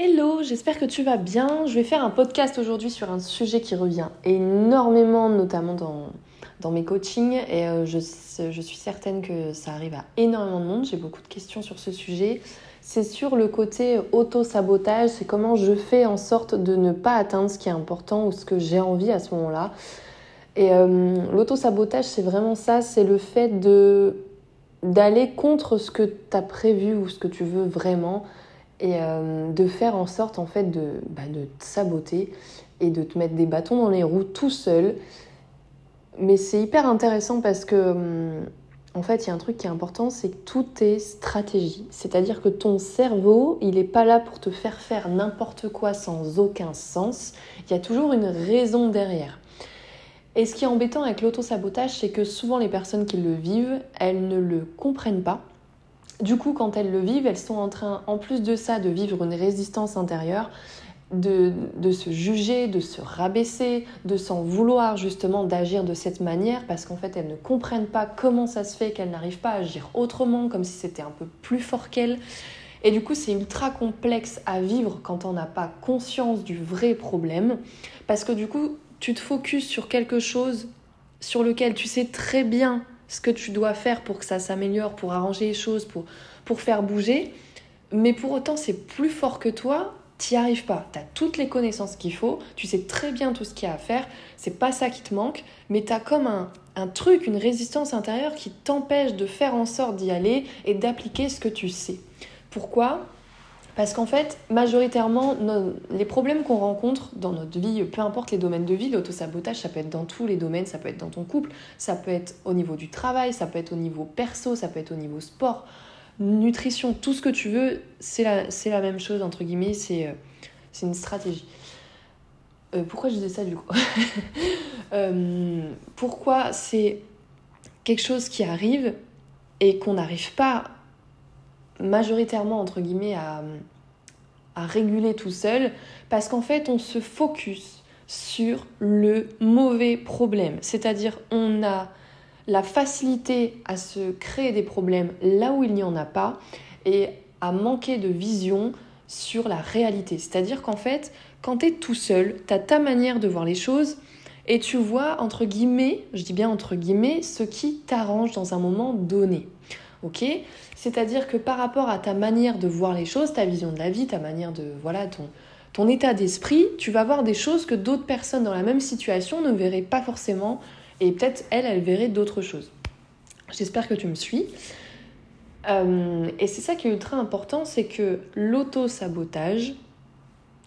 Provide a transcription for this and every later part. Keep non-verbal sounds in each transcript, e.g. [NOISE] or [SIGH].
Hello, j'espère que tu vas bien. Je vais faire un podcast aujourd'hui sur un sujet qui revient énormément, notamment dans, dans mes coachings. Et euh, je, je, suis certaine que ça arrive à énormément de monde. J'ai beaucoup de questions sur ce sujet. C'est sur le côté auto-sabotage. C'est comment je fais en sorte de ne pas atteindre ce qui est important ou ce que j'ai envie à ce moment-là. Et euh, l'auto-sabotage, c'est vraiment ça. C'est le fait de d'aller contre ce que tu as prévu ou ce que tu veux vraiment et euh, de faire en sorte en fait de, bah, de te saboter et de te mettre des bâtons dans les roues tout seul. Mais c'est hyper intéressant parce que hum, en fait, il y a un truc qui est important, c'est que tout est stratégie. C'est-à-dire que ton cerveau, il n'est pas là pour te faire faire n'importe quoi sans aucun sens. Il y a toujours une raison derrière. Et ce qui est embêtant avec l'auto-sabotage, c'est que souvent les personnes qui le vivent, elles ne le comprennent pas du coup, quand elles le vivent, elles sont en train, en plus de ça, de vivre une résistance intérieure, de, se juger, de se rabaisser, de s'en vouloir justement d'agir de cette manière parce qu'en fait elles ne comprennent pas comment ça se fait qu'elles n'arrivent pas à agir autrement, comme si c'était un peu plus fort qu'elles. Et du coup c'est ultra complexe à vivre quand on n'a pas conscience du vrai problème parce que du coup tu te focuses sur quelque chose sur lequel tu sais très bien ce que tu dois faire pour que ça s'améliore, pour arranger les choses, pour, pour faire bouger. Mais pour autant, c'est plus fort que toi, t'y arrives pas. Tu as toutes les connaissances qu'il faut, tu sais très bien tout ce qu'il y a à faire, c'est pas ça qui te manque, mais tu as comme un, un truc, une résistance intérieure qui t'empêche de faire en sorte d'y aller et d'appliquer ce que tu sais. Pourquoi? Parce qu'en fait, majoritairement, les problèmes qu'on rencontre dans notre vie, peu importe les domaines de vie, l'autosabotage, ça peut être dans tous les domaines, ça peut être dans ton couple, ça peut être au niveau du travail, ça peut être au niveau perso, ça peut être au niveau sport, nutrition, tout ce que tu veux, c'est la, même chose, entre guillemets, c'est euh, une stratégie. Euh, pourquoi je dis ça du coup [LAUGHS] euh, Pourquoi c'est quelque chose qui arrive et qu'on n'arrive pas majoritairement, entre guillemets, à, réguler tout seul, parce qu'en fait, on se focus sur le mauvais problème. C'est-à-dire, on a la facilité à se créer des problèmes là où il n'y en a pas et à manquer de vision sur la réalité. C'est-à-dire qu'en fait, quand tu es tout seul, tu as ta manière de voir les choses et tu vois, entre guillemets, je dis bien entre guillemets, ce qui t'arrange dans un moment donné ok C'est-à-dire que par rapport à ta manière de voir les choses, ta vision de la vie, ta manière de voilà ton ton état d'esprit, tu vas voir des choses que d'autres personnes dans la même situation ne verraient pas forcément et peut-être elles, elles verraient d'autres choses. J'espère que tu me suis. Euh, et c'est ça qui est ultra important, c'est que l'auto-sabotage,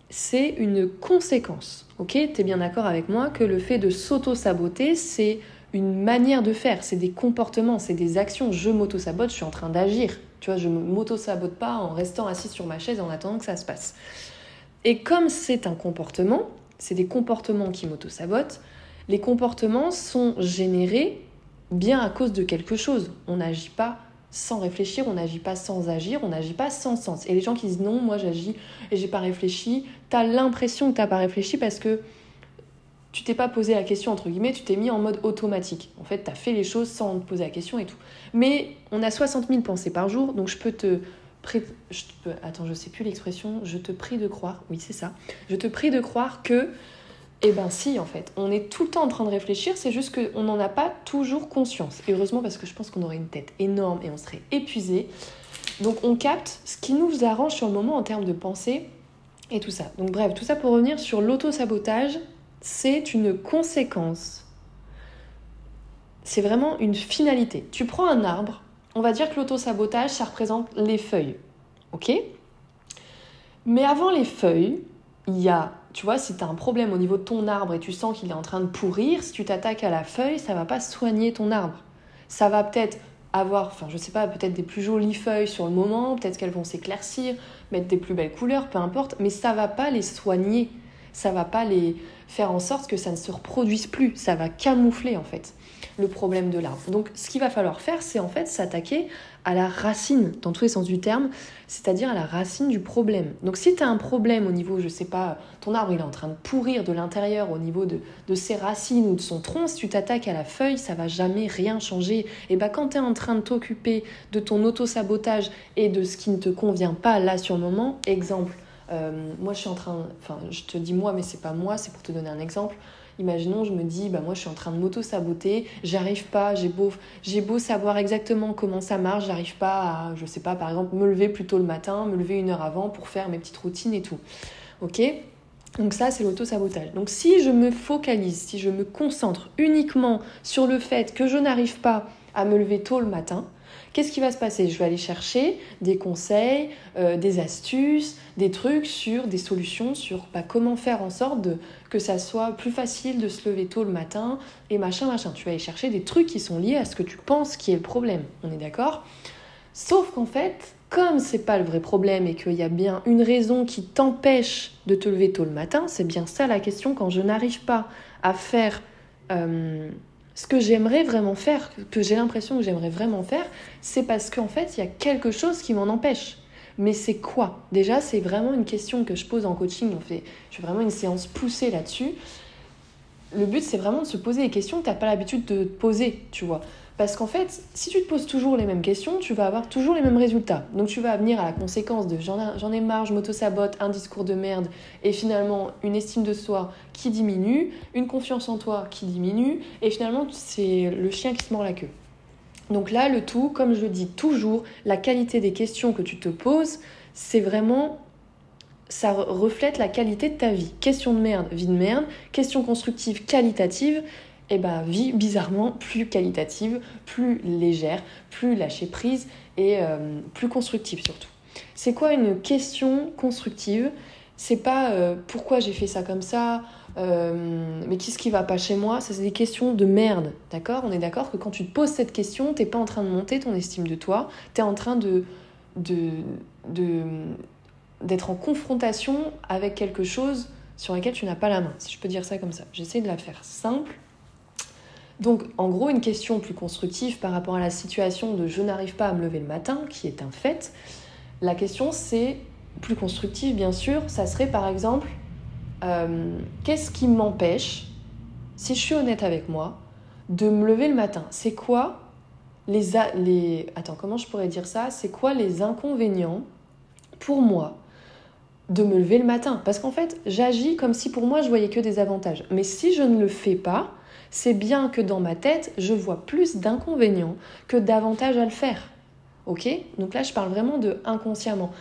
c'est une conséquence. Ok Tu es bien d'accord avec moi que le fait de s'auto-saboter, c'est une manière de faire, c'est des comportements, c'est des actions. Je m'auto-sabote, je suis en train d'agir. Tu vois, je m'auto-sabote pas en restant assis sur ma chaise en attendant que ça se passe. Et comme c'est un comportement, c'est des comportements qui m'auto-sabotent, les comportements sont générés bien à cause de quelque chose. On n'agit pas sans réfléchir, on n'agit pas sans agir, on n'agit pas sans sens. Et les gens qui disent non, moi j'agis et j'ai pas réfléchi, tu as l'impression que tu n'as pas réfléchi parce que tu t'es pas posé la question, entre guillemets, tu t'es mis en mode automatique. En fait, tu as fait les choses sans te poser la question et tout. Mais on a 60 000 pensées par jour, donc je peux te... Je peux... Attends, je sais plus l'expression. Je te prie de croire. Oui, c'est ça. Je te prie de croire que... Eh ben si, en fait. On est tout le temps en train de réfléchir, c'est juste qu'on n'en a pas toujours conscience. Et heureusement, parce que je pense qu'on aurait une tête énorme et on serait épuisé. Donc on capte ce qui nous arrange sur le moment en termes de pensée et tout ça. Donc bref, tout ça pour revenir sur l'auto-sabotage c'est une conséquence. C'est vraiment une finalité. Tu prends un arbre, on va dire que l'auto-sabotage, ça représente les feuilles. Ok? Mais avant les feuilles, il y a, tu vois, si tu as un problème au niveau de ton arbre et tu sens qu'il est en train de pourrir, si tu t'attaques à la feuille, ça va pas soigner ton arbre. Ça va peut-être avoir, enfin je sais pas, peut-être des plus jolies feuilles sur le moment, peut-être qu'elles vont s'éclaircir, mettre des plus belles couleurs, peu importe, mais ça va pas les soigner ça va pas les faire en sorte que ça ne se reproduise plus, ça va camoufler en fait le problème de l'arbre. Donc ce qu'il va falloir faire, c'est en fait s'attaquer à la racine, dans tous les sens du terme, c'est-à-dire à la racine du problème. Donc si tu as un problème au niveau, je sais pas, ton arbre il est en train de pourrir de l'intérieur au niveau de, de, ses racines ou de son tronc, si tu t'attaques à la feuille, ça va jamais rien changer. Et bah quand tu es en train de t'occuper de ton auto-sabotage et de ce qui ne te convient pas là sur le moment, exemple, moi, je suis en train. Enfin, je te dis moi, mais c'est pas moi, c'est pour te donner un exemple. Imaginons, je me dis, bah moi je suis en train de m'auto-saboter, j'arrive pas, j'ai beau, j'ai beau savoir exactement comment ça marche, j'arrive pas à, je sais pas, par exemple, me lever plus tôt le matin, me lever une heure avant pour faire mes petites routines et tout. Ok? Donc ça, c'est l'auto-sabotage. Donc si je me focalise, si je me concentre uniquement sur le fait que je n'arrive pas à me lever tôt le matin, qu'est-ce qui va se passer? Je vais aller chercher des conseils, euh, des astuces, des trucs sur des solutions sur bah, comment faire en sorte que ça soit plus facile de se lever tôt le matin et machin, machin. Tu vas aller chercher des trucs qui sont liés à ce que tu penses qui est le problème. On est d'accord? Sauf qu'en fait, comme c'est pas le vrai problème et qu'il y a bien une raison qui t'empêche de te lever tôt le matin, c'est bien ça la question quand je n'arrive pas à faire euh, ce que j'aimerais vraiment faire, que j'ai l'impression que j'aimerais vraiment faire, c'est parce qu'en fait, il y a quelque chose qui m'en empêche. Mais c'est quoi? Déjà, c'est vraiment une question que je pose en coaching. On fait, je fais vraiment une séance poussée là-dessus. Le but, c'est vraiment de se poser des questions que tu n'as pas l'habitude de te poser, tu vois. Parce qu'en fait, si tu te poses toujours les mêmes questions, tu vas avoir toujours les mêmes résultats. Donc tu vas venir à la conséquence de j'en ai marre, je m'auto-sabote, un discours de merde, et finalement une estime de soi qui diminue, une confiance en toi qui diminue, et finalement c'est le chien qui se mord la queue. Donc là, le tout, comme je le dis toujours, la qualité des questions que tu te poses, c'est vraiment ça reflète la qualité de ta vie. Question de merde, vie de merde. Question constructive, qualitative, eh ben, vie bizarrement plus qualitative, plus légère, plus lâcher prise et euh, plus constructive surtout. C'est quoi une question constructive? C'est pas euh, pourquoi j'ai fait ça comme ça, euh, mais qu'est-ce qui va pas chez moi? C'est des questions de merde, d'accord? On est d'accord que quand tu te poses cette question, t'es pas en train de monter ton estime de toi, t'es en train de, de, de d'être en confrontation avec quelque chose sur lequel tu n'as pas la main, si je peux dire ça comme ça. J'essaie de la faire simple donc, en gros, une question plus constructive par rapport à la situation de je n'arrive pas à me lever le matin, qui est un fait. La question, c'est plus constructive, bien sûr. Ça serait par exemple, euh, qu'est-ce qui m'empêche, si je suis honnête avec moi, de me lever le matin? C'est quoi les, les... Attends, comment je pourrais dire ça? C'est quoi les inconvénients pour moi de me lever le matin? Parce qu'en fait, j'agis comme si pour moi, je voyais que des avantages. Mais si je ne le fais pas, c'est bien que dans ma tête, je vois plus d'inconvénients que d'avantages à le faire. Ok? Donc là, je parle vraiment de inconsciemment.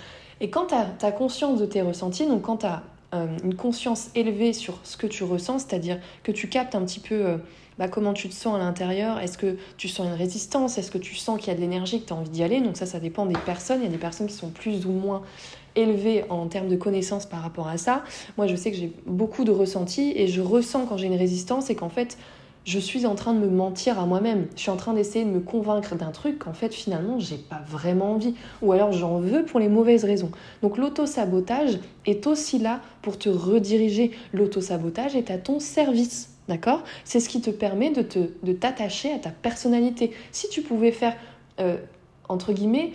Et quand tu as, conscience de tes ressentis, donc quand tu as euh, une conscience élevée sur ce que tu ressens, c'est-à-dire que tu captes un petit peu euh, bah, comment tu te sens à l'intérieur, est-ce que tu sens une résistance, est-ce que tu sens qu'il y a de l'énergie, que tu as envie d'y aller, donc ça, ça dépend des personnes, il y a des personnes qui sont plus ou moins élevées en termes de connaissances par rapport à ça. Moi, je sais que j'ai beaucoup de ressentis et je ressens quand j'ai une résistance et qu'en fait, je suis en train de me mentir à moi-même. Je suis en train d'essayer de me convaincre d'un truc qu'en fait finalement j'ai pas vraiment envie. Ou alors j'en veux pour les mauvaises raisons. Donc l'auto-sabotage est aussi là pour te rediriger. L'auto-sabotage est à ton service. D'accord? C'est ce qui te permet de, te, de t'attacher à ta personnalité. Si tu pouvais faire, euh, entre guillemets,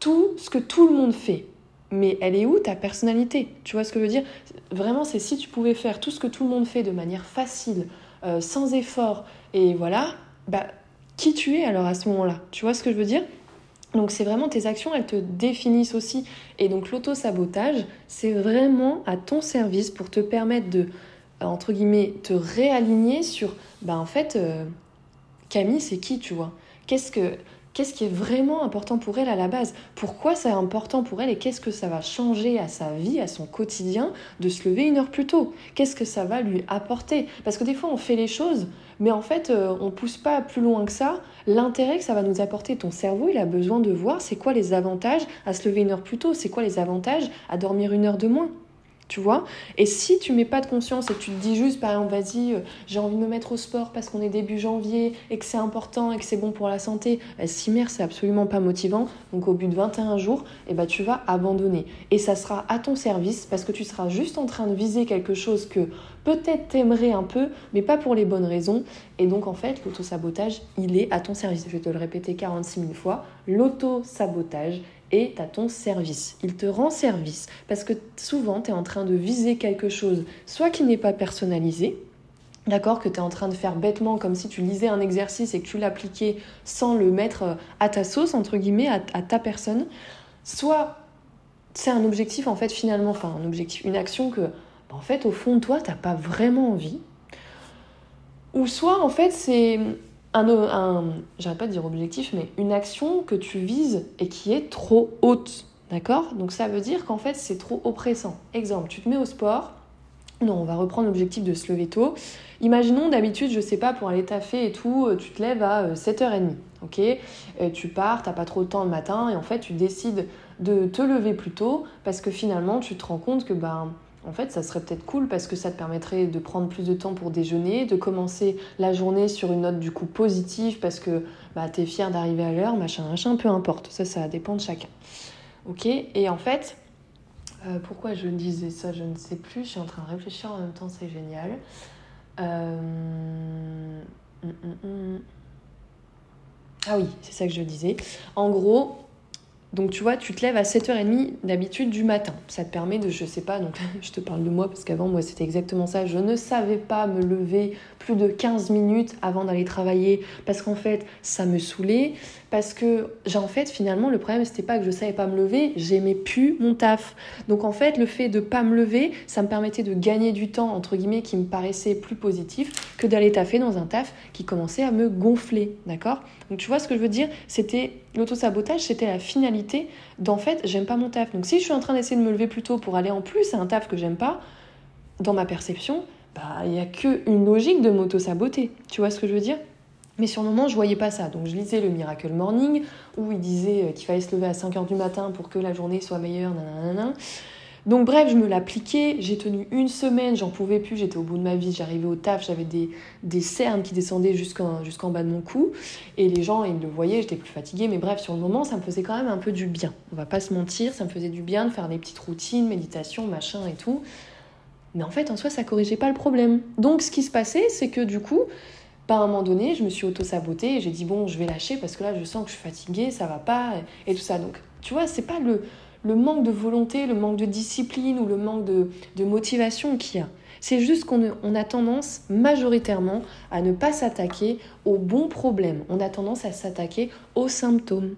tout ce que tout le monde fait, mais elle est où ta personnalité? Tu vois ce que je veux dire? Vraiment, c'est si tu pouvais faire tout ce que tout le monde fait de manière facile, euh, sans effort, et voilà, bah, qui tu es alors à ce moment-là Tu vois ce que je veux dire? Donc c'est vraiment tes actions, elles te définissent aussi. Et donc l'auto-sabotage, c'est vraiment à ton service pour te permettre de, entre guillemets, te réaligner sur, bah en fait, euh, Camille, c'est qui, tu vois? Qu'est-ce que qu'est-ce qui est vraiment important pour elle à la base, pourquoi c'est important pour elle et qu'est-ce que ça va changer à sa vie, à son quotidien de se lever une heure plus tôt, qu'est-ce que ça va lui apporter? Parce que des fois on fait les choses, mais en fait euh, on pousse pas plus loin que ça. L'intérêt que ça va nous apporter, ton cerveau il a besoin de voir c'est quoi les avantages à se lever une heure plus tôt, c'est quoi les avantages à dormir une heure de moins tu vois Et si tu mets pas de conscience et tu te dis juste, par exemple, vas-y, euh, j'ai envie de me mettre au sport parce qu'on est début janvier et que c'est important et que c'est bon pour la santé, bah, si mère, c'est absolument pas motivant, donc au bout de 21 jours, eh bah, tu vas abandonner. Et ça sera à ton service parce que tu seras juste en train de viser quelque chose que peut-être t'aimerais un peu, mais pas pour les bonnes raisons. Et donc, en fait, l'auto-sabotage, il est à ton service. Je vais te le répéter 46 000 fois. L'auto-sabotage, est à ton service. Il te rend service parce que souvent tu es en train de viser quelque chose, soit qui n'est pas personnalisé, d'accord, que tu es en train de faire bêtement comme si tu lisais un exercice et que tu l'appliquais sans le mettre à ta sauce, entre guillemets, à, ta personne, soit c'est un objectif en fait finalement, enfin un objectif, une action que bah, en fait au fond de toi t'as pas vraiment envie. Ou soit en fait c'est un, un j'arrête pas de dire objectif, mais une action que tu vises et qui est trop haute. D'accord? Donc ça veut dire qu'en fait c'est trop oppressant. Exemple, tu te mets au sport. Non, on va reprendre l'objectif de se lever tôt. Imaginons d'habitude, je sais pas, pour aller taffer et tout, euh, tu te lèves à 7h30. Euh, ok? Euh, Tu pars, t'as pas trop de temps le matin et en fait tu décides de te lever plus tôt parce que finalement tu te rends compte que ben en fait, ça serait peut-être cool parce que ça te permettrait de prendre plus de temps pour déjeuner, de commencer la journée sur une note du coup positive parce que bah, tu es fier d'arriver à l'heure, machin, machin, peu importe. Ça, ça dépend de chacun. Ok? Et en fait, euh, pourquoi je disais ça, je ne sais plus. Je suis en train de réfléchir en même temps, c'est génial. Euh, hum, hum, hum. Ah oui, c'est ça que je disais. En gros, donc tu vois, tu te lèves à 7h30 d'habitude du matin. Ça te permet de, je sais pas, donc [LAUGHS] je te parle de moi parce qu'avant moi c'était exactement ça. Je ne savais pas me lever plus de 15 minutes avant d'aller travailler parce qu'en fait ça me saoulait. Parce que, en fait, finalement, le problème c'était pas que je savais pas me lever, j'aimais plus mon taf. Donc en fait, le fait de pas me lever, ça me permettait de gagner du temps, entre guillemets, qui me paraissait plus positif que d'aller taffer dans un taf qui commençait à me gonfler. D'accord? Donc tu vois ce que je veux dire? C'était l'auto-sabotage, c'était la finalité d'en fait, j'aime pas mon taf. Donc si je suis en train d'essayer de me lever plus tôt pour aller en plus à un taf que j'aime pas, dans ma perception, bah il y a qu'une logique de m'auto-saboter. Tu vois ce que je veux dire? Mais sur le moment, je voyais pas ça. Donc je lisais le Miracle Morning, où il disait euh, qu'il fallait se lever à 5h du matin pour que la journée soit meilleure, nanana. Donc bref, je me l'appliquais, j'ai tenu une semaine, j'en pouvais plus, j'étais au bout de ma vie, j'arrivais au taf, j'avais des, des cernes qui descendaient jusqu'en bas de mon cou, et les gens, ils le voyaient, j'étais plus fatiguée, mais bref, sur le moment, ça me faisait quand même un peu du bien. On va pas se mentir, ça me faisait du bien de faire des petites routines, méditation, machin et tout. Mais en fait, en soi, ça corrigeait pas le problème. Donc ce qui se passait, c'est que du coup, pas à un moment donné, je me suis auto-sabotée et j'ai dit bon, je vais lâcher parce que là, je sens que je suis fatiguée, ça va pas et tout ça. Donc, tu vois, c'est pas le, le manque de volonté, le manque de discipline ou le manque de, motivation qu'il y a. C'est juste qu'on on a tendance majoritairement à ne pas s'attaquer aux bons problèmes. On a tendance à s'attaquer aux symptômes.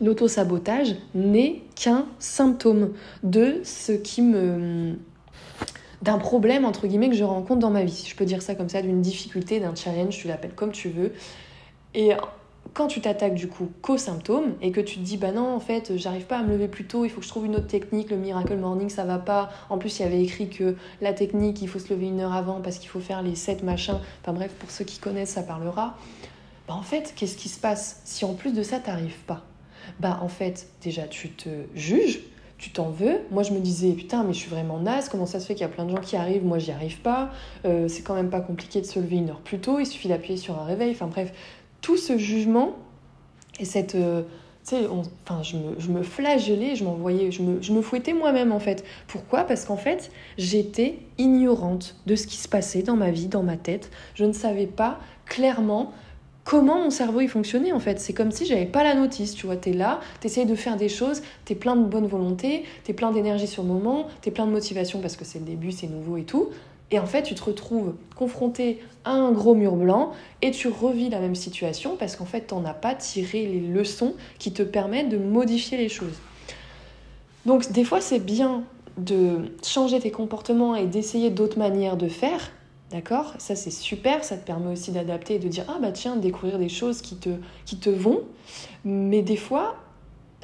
L'auto-sabotage n'est qu'un symptôme de ce qui me d'un problème entre guillemets que je rencontre dans ma vie. Je peux dire ça comme ça, d'une difficulté, d'un challenge, tu l'appelles comme tu veux. Quand tu t'attaques du coup qu'aux symptômes et que tu te dis bah non en fait j'arrive pas à me lever plus tôt, il faut que je trouve une autre technique, le miracle morning ça va pas. En plus il y avait écrit que la technique il faut se lever une heure avant parce qu'il faut faire les sept machins. Enfin bref pour ceux qui connaissent ça parlera. Bah en fait qu'est-ce qui se passe si en plus de ça t'arrives pas? Bah en fait déjà tu te juges, tu t'en veux. Moi, je me disais, putain, mais je suis vraiment naze, comment ça se fait qu'il y a plein de gens qui arrivent, moi, j'y arrive pas. Euh, c'est quand même pas compliqué de se lever une heure plus tôt, il suffit d'appuyer sur un réveil. Enfin, bref, tout ce jugement et cette. Euh, tu sais, enfin, je me, je me flagellais, je m'envoyais, je me, je me fouettais moi-même en fait. Pourquoi? Parce qu'en fait, j'étais ignorante de ce qui se passait dans ma vie, dans ma tête. Je ne savais pas clairement comment mon cerveau il fonctionnait en fait. C'est comme si j'avais pas la notice, tu vois, t'es là, t'essayes de faire des choses, t'es plein de bonne volonté, t'es plein d'énergie sur le moment, t'es plein de motivation parce que c'est le début, c'est nouveau et tout. Et en fait, tu te retrouves confronté à un gros mur blanc et tu revis la même situation parce qu'en fait, t'en as pas tiré les leçons qui te permettent de modifier les choses. Donc, des fois, c'est bien de changer tes comportements et d'essayer d'autres manières de faire, D'accord? Ça, c'est super. Ça te permet aussi d'adapter et de dire Ah, bah tiens, découvrir des choses qui te, qui te vont. Mais des fois,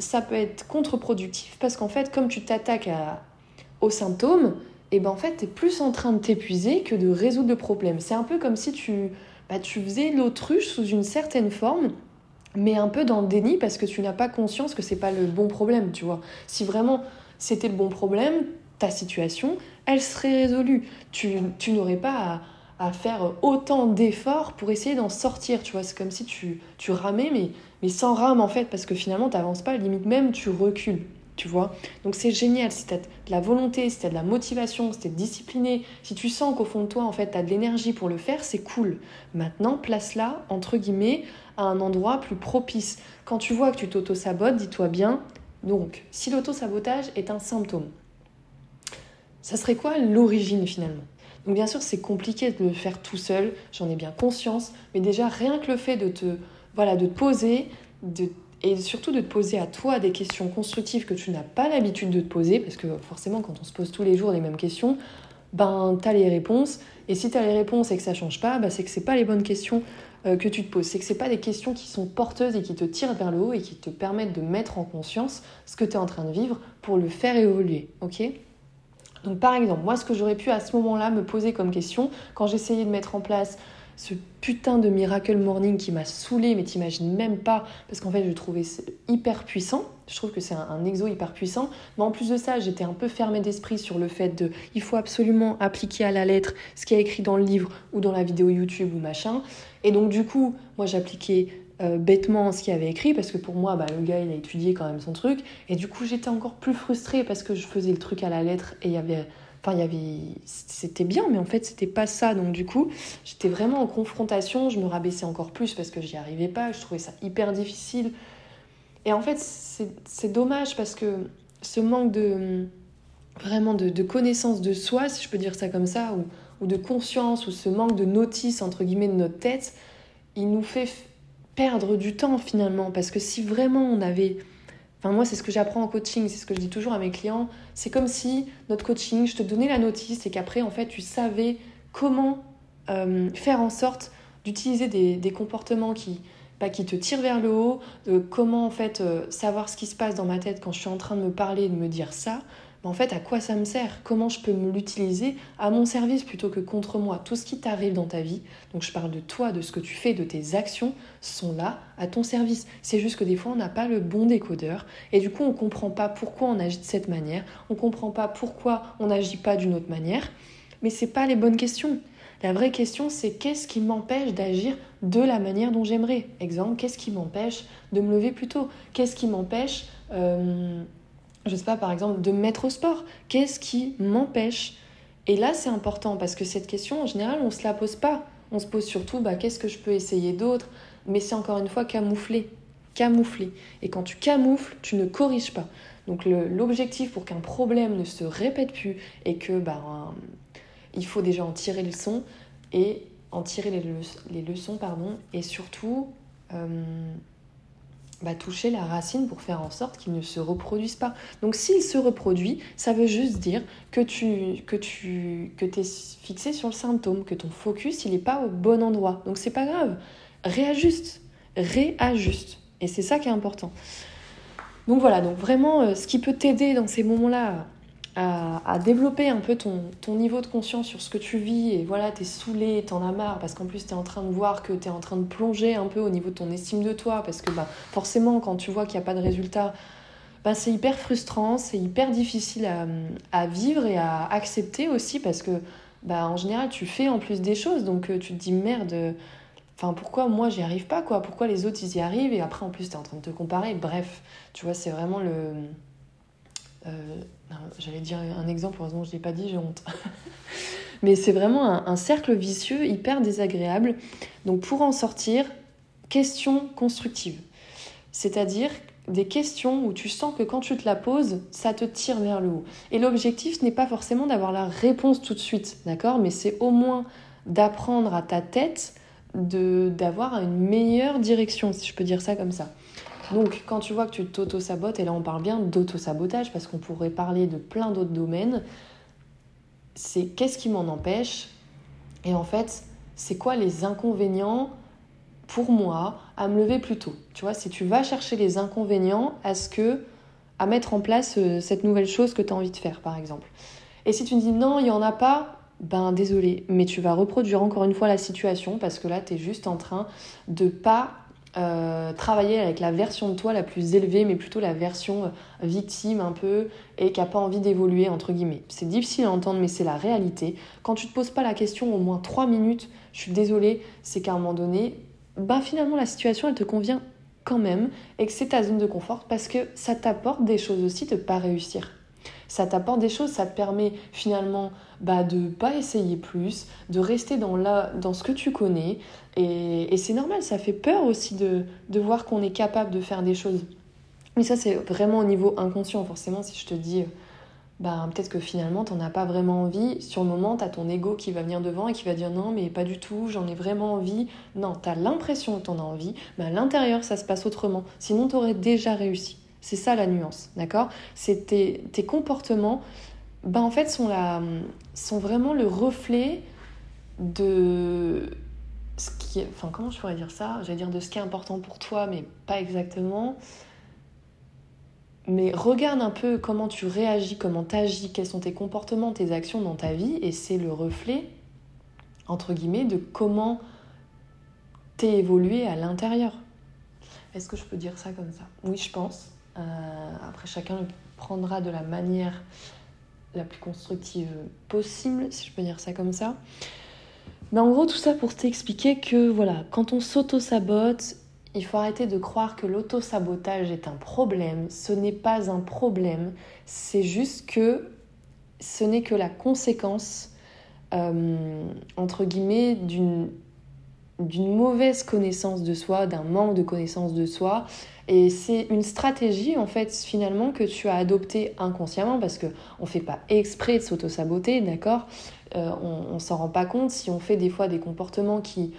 ça peut être contre-productif parce qu'en fait, comme tu t'attaques aux symptômes, et ben en fait, tu es plus en train de t'épuiser que de résoudre le problème. C'est un peu comme si tu, bah, tu faisais l'autruche sous une certaine forme, mais un peu dans le déni parce que tu n'as pas conscience que c'est pas le bon problème, tu vois. Si vraiment c'était le bon problème, ta situation, elle serait résolue. Tu, tu n'aurais pas à, à, faire autant d'efforts pour essayer d'en sortir. Tu vois, c'est comme si tu, tu ramais, mais, mais sans rame en fait, parce que finalement, tu n'avances pas, limite même, tu recules. Tu vois Donc c'est génial, si tu as de la volonté, si tu as de la motivation, si tu es discipliné, si tu sens qu'au fond de toi, en fait, tu as de l'énergie pour le faire, c'est cool. Maintenant, place-la, entre guillemets, à un endroit plus propice. Quand tu vois que tu t'auto-sabotes, dis-toi bien, donc, si l'auto-sabotage est un symptôme, ça serait quoi l'origine finalement? Bien sûr, c'est compliqué de le faire tout seul, j'en ai bien conscience, mais déjà rien que le fait de te voilà, de te poser, de et surtout de te poser à toi des questions constructives que tu n'as pas l'habitude de te poser, parce que forcément quand on se pose tous les jours les mêmes questions, ben tu as les réponses, et si tu as les réponses et que ça change pas, ben, c'est que c'est pas les bonnes questions euh, que tu te poses, c'est que c'est pas des questions qui sont porteuses et qui te tirent vers le haut et qui te permettent de mettre en conscience ce que tu es en train de vivre pour le faire évoluer, ok? Donc par exemple, moi ce que j'aurais pu à ce moment-là me poser comme question, quand j'essayais de mettre en place ce putain de Miracle Morning qui m'a saoulé, mais t'imagines même pas, parce qu'en fait je trouvais hyper puissant, je trouve que c'est un, exo hyper puissant, mais en plus de ça j'étais un peu fermée d'esprit sur le fait de il faut absolument appliquer à la lettre ce qui est écrit dans le livre ou dans la vidéo YouTube ou machin, et donc du coup moi j'appliquais euh, bêtement ce qu'il avait écrit parce que pour moi bah, le gars il a étudié quand même son truc. Et du coup j'étais encore plus frustrée parce que je faisais le truc à la lettre et il y avait Enfin, il y avait. C'était bien, mais en fait, c'était pas ça. Donc, du coup, j'étais vraiment en confrontation. Je me rabaissais encore plus parce que j'y arrivais pas. Je trouvais ça hyper difficile. Et en fait, c'est dommage parce que ce manque de. Vraiment de, de, connaissance de soi, si je peux dire ça comme ça, ou, ou de conscience, ou ce manque de notice, entre guillemets, de notre tête, il nous fait perdre du temps finalement. Parce que si vraiment on avait Enfin, moi, c'est ce que j'apprends en coaching, c'est ce que je dis toujours à mes clients. C'est comme si notre coaching, je te donnais la notice et qu'après, en fait, tu savais comment euh, faire en sorte d'utiliser des, comportements qui, bah, qui te tirent vers le haut, de comment, en fait, euh, savoir ce qui se passe dans ma tête quand je suis en train de me parler et de me dire ça, en fait, à quoi ça me sert? Comment je peux me l'utiliser à mon service plutôt que contre moi? Tout ce qui t'arrive dans ta vie, donc je parle de toi, de ce que tu fais, de tes actions, sont là à ton service. C'est juste que des fois, on n'a pas le bon décodeur. Et du coup, on ne comprend pas pourquoi on agit de cette manière, on ne comprend pas pourquoi on n'agit pas d'une autre manière, mais ce pas les bonnes questions. La vraie question, c'est qu'est-ce qui m'empêche d'agir de la manière dont j'aimerais? Exemple, qu'est-ce qui m'empêche de me lever plus tôt? Qu'est-ce qui m'empêche euh, je sais pas, par exemple, de me mettre au sport. Qu'est-ce qui m'empêche? Et là, c'est important parce que cette question, en général, on se la pose pas. On se pose surtout, bah, qu'est-ce que je peux essayer d'autre? Mais c'est encore une fois camouflé. Camouflé. Et quand tu camoufles, tu ne corriges pas. Donc l'objectif pour qu'un problème ne se répète plus et que bah, il faut déjà en tirer le son et en tirer les, leçons pardon et surtout euh, bah, toucher la racine pour faire en sorte qu'il ne se reproduise pas. Donc s'il se reproduit, ça veut juste dire que tu que tu que es fixé sur le symptôme, que ton focus il n'est pas au bon endroit. Donc c'est pas grave, réajuste, réajuste. Et c'est ça qui est important. Donc voilà, donc vraiment euh, ce qui peut t'aider dans ces moments-là à, développer un peu ton, ton, niveau de conscience sur ce que tu vis et voilà, t'es saoulé, t'en as marre parce qu'en plus t'es en train de voir que t'es en train de plonger un peu au niveau de ton estime de toi parce que bah, forcément quand tu vois qu'il n'y a pas de résultat, bah, c'est hyper frustrant, c'est hyper difficile à, à, vivre et à accepter aussi parce que bah, en général tu fais en plus des choses donc euh, tu te dis merde. Enfin, pourquoi moi j'y arrive pas quoi? Pourquoi les autres ils y arrivent? Et après en plus t'es en train de te comparer Bref, tu vois, c'est vraiment le, j'allais dire un exemple, heureusement je ne l'ai pas dit, j'ai honte. [LAUGHS] Mais c'est vraiment un, cercle vicieux hyper désagréable. Donc pour en sortir, questions constructives. C'est-à-dire des questions où tu sens que quand tu te la poses, ça te tire vers le haut. Et l'objectif, n'est pas forcément d'avoir la réponse tout de suite, d'accord? Mais c'est au moins d'apprendre à ta tête d'avoir une meilleure direction, si je peux dire ça comme ça. Donc, quand tu vois que tu t'auto-sabotes, et là on parle bien d'auto-sabotage parce qu'on pourrait parler de plein d'autres domaines, c'est qu'est-ce qui m'en empêche? Et en fait, c'est quoi les inconvénients pour moi à me lever plus tôt? Tu vois, si tu vas chercher les inconvénients à ce que à mettre en place euh, cette nouvelle chose que tu as envie de faire, par exemple. Et si tu me dis non, il n'y en a pas, ben désolé, mais tu vas reproduire encore une fois la situation parce que là, tu es juste en train de pas euh, travailler avec la version de toi la plus élevée, mais plutôt la version euh, victime un peu, et qui n'a pas envie d'évoluer, entre guillemets. C'est difficile à entendre, mais c'est la réalité. Quand tu te poses pas la question au moins 3 minutes, je suis désolée, c'est qu'à un moment donné, bah finalement la situation elle te convient quand même, et que c'est ta zone de confort, parce que ça t'apporte des choses aussi de pas réussir ça t'apporte des choses, ça te permet finalement bah, de pas essayer plus, de rester dans, la, dans ce que tu connais. Et, c'est normal, ça fait peur aussi de, de voir qu'on est capable de faire des choses. Mais ça, c'est vraiment au niveau inconscient, forcément, si je te dis bah, peut-être que finalement, tu n'en as pas vraiment envie. Sur le moment, tu as ton ego qui va venir devant et qui va dire non, mais pas du tout, j'en ai vraiment envie. Non, tu as l'impression que tu en as envie, mais à l'intérieur, ça se passe autrement. Sinon, tu aurais déjà réussi. C'est ça la nuance, d'accord? C'est tes, tes, comportements, bah, en fait, sont, la, vraiment le reflet de ce qui est, enfin comment je pourrais dire ça? J'allais dire de ce qui est important pour toi, mais pas exactement. Mais regarde un peu comment tu réagis, comment tu agis, quels sont tes comportements, tes actions dans ta vie, et c'est le reflet, entre guillemets, de comment t'es évolué à l'intérieur. Est-ce que je peux dire ça comme ça? Oui, je pense. Euh, après, chacun le prendra de la manière la plus constructive possible, si je peux dire ça comme ça. Mais en gros, tout ça pour t'expliquer que voilà, quand on s'auto-sabote, il faut arrêter de croire que l'auto-sabotage est un problème. Ce n'est pas un problème. C'est juste que ce n'est que la conséquence, euh, entre guillemets, d'une d'une mauvaise connaissance de soi, d'un manque de connaissance de soi. Et c'est une stratégie, en fait, finalement, que tu as adoptée inconsciemment, parce qu'on ne fait pas exprès de s'auto-saboter, d'accord? Euh, On s'en rend pas compte si on fait des fois des comportements qui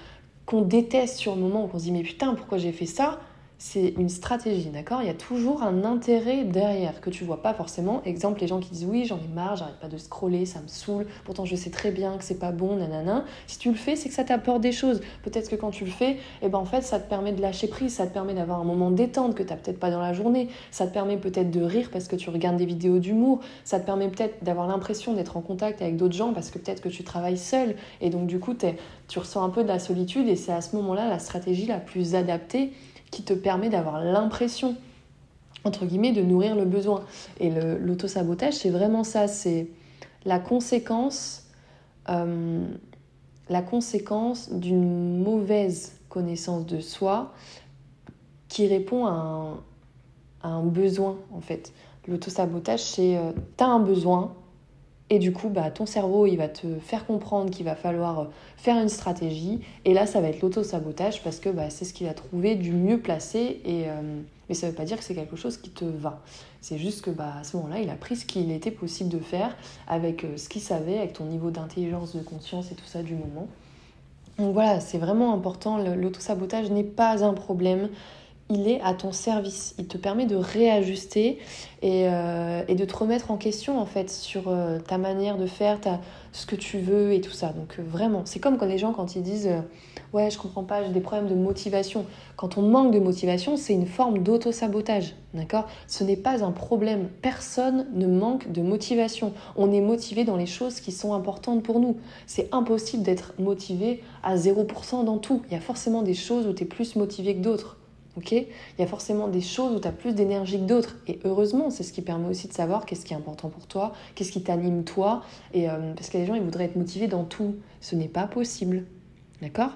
qu'on déteste sur le moment, où on se dit mais putain, pourquoi j'ai fait ça? C'est une stratégie, d'accord? Il y a toujours un intérêt derrière que tu vois pas forcément. Exemple, les gens qui disent oui, j'en ai marre, j'arrête pas de scroller, ça me saoule, pourtant je sais très bien que c'est pas bon, nanana. Si tu le fais, c'est que ça t'apporte des choses. Peut-être que quand tu le fais, eh ben en fait, ça te permet de lâcher prise, ça te permet d'avoir un moment détente que tu peut-être pas dans la journée, ça te permet peut-être de rire parce que tu regardes des vidéos d'humour, ça te permet peut-être d'avoir l'impression d'être en contact avec d'autres gens parce que peut-être que tu travailles seul et donc du coup, tu ressens un peu de la solitude et c'est à ce moment-là la stratégie la plus adaptée qui te permet d'avoir l'impression, entre guillemets, de nourrir le besoin. Et l'autosabotage, c'est vraiment ça, c'est la conséquence, euh, conséquence d'une mauvaise connaissance de soi qui répond à un, besoin, en fait. L'autosabotage, c'est euh, tu as un besoin, et du coup, bah, ton cerveau, il va te faire comprendre qu'il va falloir euh, faire une stratégie. Et là, ça va être l'auto-sabotage parce que bah, c'est ce qu'il a trouvé du mieux placé. Et, euh, mais ça ne veut pas dire que c'est quelque chose qui te va. C'est juste que bah, à ce moment-là, il a pris ce qu'il était possible de faire avec euh, ce qu'il savait, avec ton niveau d'intelligence, de conscience et tout ça du moment. Donc voilà, c'est vraiment important. L'auto-sabotage n'est pas un problème il est à ton service. Il te permet de réajuster et, euh, de te remettre en question en fait sur euh, ta manière de faire, ta, ce que tu veux et tout ça. Donc euh, vraiment, c'est comme quand les gens quand ils disent ouais je comprends pas, j'ai des problèmes de motivation. Quand on manque de motivation, c'est une forme d'auto-sabotage, d'accord? Ce n'est pas un problème. Personne ne manque de motivation. On est motivé dans les choses qui sont importantes pour nous. C'est impossible d'être motivé à 0% dans tout. Il y a forcément des choses où tu es plus motivé que d'autres. Il y a forcément des choses où tu as plus d'énergie que d'autres. Et heureusement, c'est ce qui permet aussi de savoir qu'est-ce qui est important pour toi, qu'est-ce qui t'anime toi. Et, euh, parce que les gens, ils voudraient être motivés dans tout. Ce n'est pas possible. D'accord?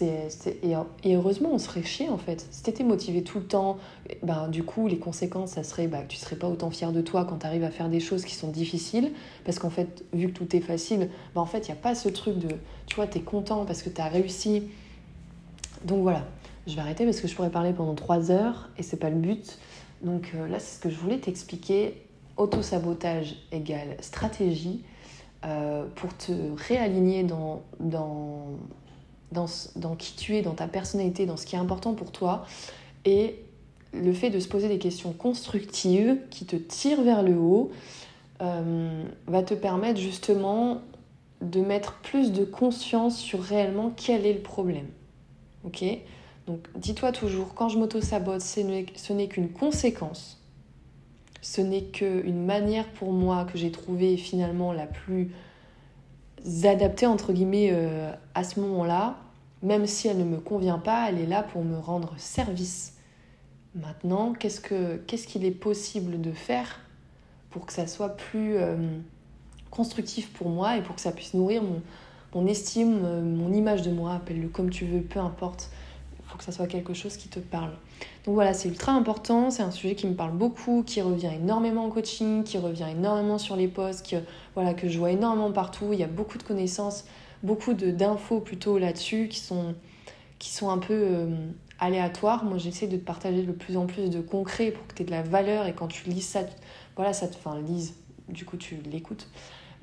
Et, heureusement, on serait chier en fait. Si tu étais motivé tout le temps, ben, du coup, les conséquences, ça serait bah, que tu serais pas autant fier de toi quand tu arrives à faire des choses qui sont difficiles. Parce qu'en fait, vu que tout est facile, ben, en fait, il n'y a pas ce truc de, tu vois, tu es content parce que tu as réussi. Donc voilà, je vais arrêter parce que je pourrais parler pendant trois heures et c'est pas le but. Donc euh, là, c'est ce que je voulais t'expliquer. Auto-sabotage égale stratégie euh, pour te réaligner dans, qui tu es, dans ta personnalité, dans ce qui est important pour toi. Et le fait de se poser des questions constructives qui te tirent vers le haut euh, va te permettre justement de mettre plus de conscience sur réellement quel est le problème. Ok? Donc dis-toi toujours, quand je m'auto-sabote, ce n'est qu'une conséquence. Ce n'est qu'une manière pour moi que j'ai trouvée finalement la plus adaptée, entre guillemets, euh, à ce moment-là. Même si elle ne me convient pas, elle est là pour me rendre service. Maintenant, qu'est-ce qu'il est possible de faire pour que ça soit plus euh, constructif pour moi et pour que ça puisse nourrir mon, estime, euh, mon image de moi, appelle-le comme tu veux, peu importe que ça soit quelque chose qui te parle. Donc voilà, c'est ultra important, c'est un sujet qui me parle beaucoup, qui revient énormément en coaching, qui revient énormément sur les posts, que, voilà, que je vois énormément partout. Il y a beaucoup de connaissances, beaucoup d'infos plutôt là-dessus qui sont, qui sont un peu euh, aléatoires. Moi, j'essaie de te partager de plus en plus de concret pour que tu aies de la valeur et quand tu lis ça, voilà, ça te, enfin, lise, du coup tu l'écoutes.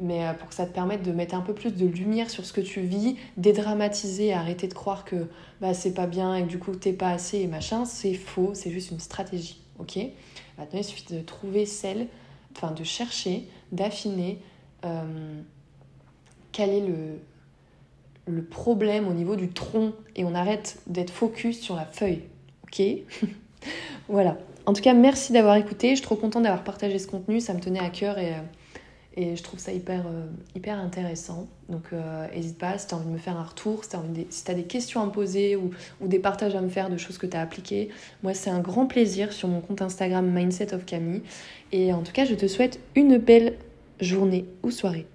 Mais pour que ça te permette de mettre un peu plus de lumière sur ce que tu vis, dédramatiser, arrêter de croire que bah, c'est pas bien et que du coup t'es pas assez et machin, c'est faux, c'est juste une stratégie. Ok? Maintenant, il suffit de trouver celle, enfin de chercher, d'affiner quel est le, le problème au niveau du tronc et on arrête d'être focus sur la feuille. Ok? [LAUGHS] Voilà. En tout cas, merci d'avoir écouté. Je suis trop contente d'avoir partagé ce contenu. Ça me tenait à cœur et, euh, et je trouve ça hyper, euh, intéressant. Donc, n'hésite euh, pas si tu as envie de me faire un retour, si tu as, des questions à me poser ou, ou, des partages à me faire de choses que tu as appliquées. Moi, c'est un grand plaisir sur mon compte Instagram Mindset of Camille. Et en tout cas, je te souhaite une belle journée ou soirée.